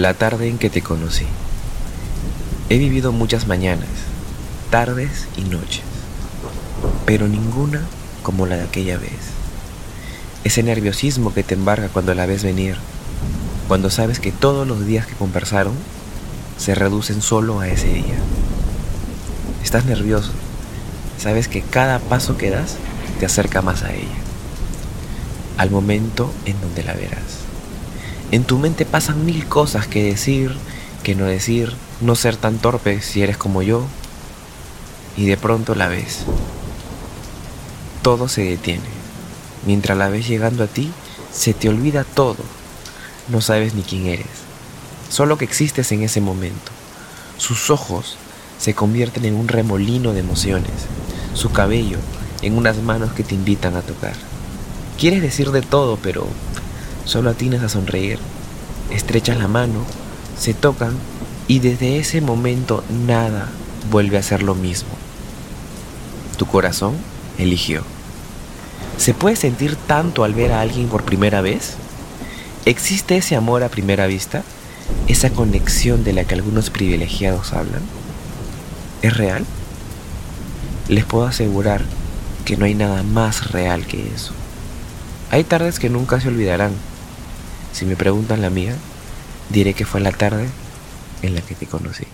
La tarde en que te conocí. He vivido muchas mañanas, tardes y noches, pero ninguna como la de aquella vez. Ese nerviosismo que te embarga cuando la ves venir, cuando sabes que todos los días que conversaron se reducen solo a ese día. Estás nervioso, sabes que cada paso que das te acerca más a ella, al momento en donde la verás. En tu mente pasan mil cosas que decir, que no decir, no ser tan torpe si eres como yo. Y de pronto la ves. Todo se detiene. Mientras la ves llegando a ti, se te olvida todo. No sabes ni quién eres. Solo que existes en ese momento. Sus ojos se convierten en un remolino de emociones. Su cabello en unas manos que te invitan a tocar. Quieres decir de todo, pero Solo atinas a sonreír, estrechas la mano, se tocan y desde ese momento nada vuelve a ser lo mismo. Tu corazón eligió. ¿Se puede sentir tanto al ver a alguien por primera vez? ¿Existe ese amor a primera vista? ¿Esa conexión de la que algunos privilegiados hablan? ¿Es real? Les puedo asegurar que no hay nada más real que eso. Hay tardes que nunca se olvidarán si me preguntan la mía, diré que fue la tarde en la que te conocí.